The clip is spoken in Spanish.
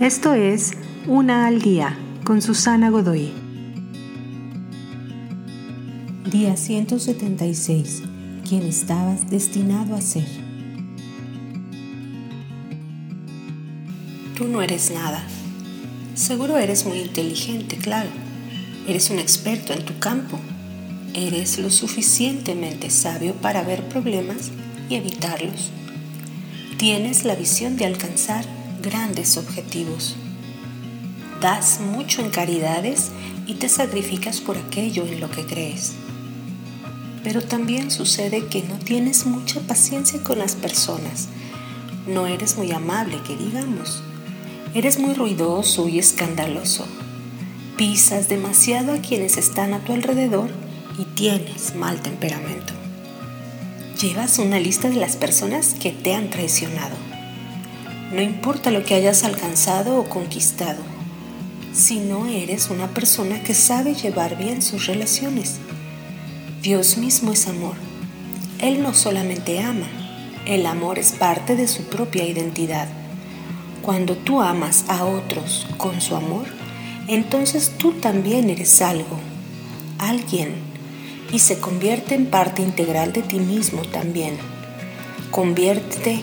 Esto es Una al Día con Susana Godoy. Día 176. Quien estabas destinado a ser. Tú no eres nada. Seguro eres muy inteligente, claro. Eres un experto en tu campo. Eres lo suficientemente sabio para ver problemas y evitarlos. Tienes la visión de alcanzar grandes objetivos. Das mucho en caridades y te sacrificas por aquello en lo que crees. Pero también sucede que no tienes mucha paciencia con las personas. No eres muy amable, que digamos. Eres muy ruidoso y escandaloso. Pisas demasiado a quienes están a tu alrededor y tienes mal temperamento. Llevas una lista de las personas que te han traicionado. No importa lo que hayas alcanzado o conquistado, si no eres una persona que sabe llevar bien sus relaciones. Dios mismo es amor. Él no solamente ama, el amor es parte de su propia identidad. Cuando tú amas a otros con su amor, entonces tú también eres algo, alguien y se convierte en parte integral de ti mismo también. Conviértete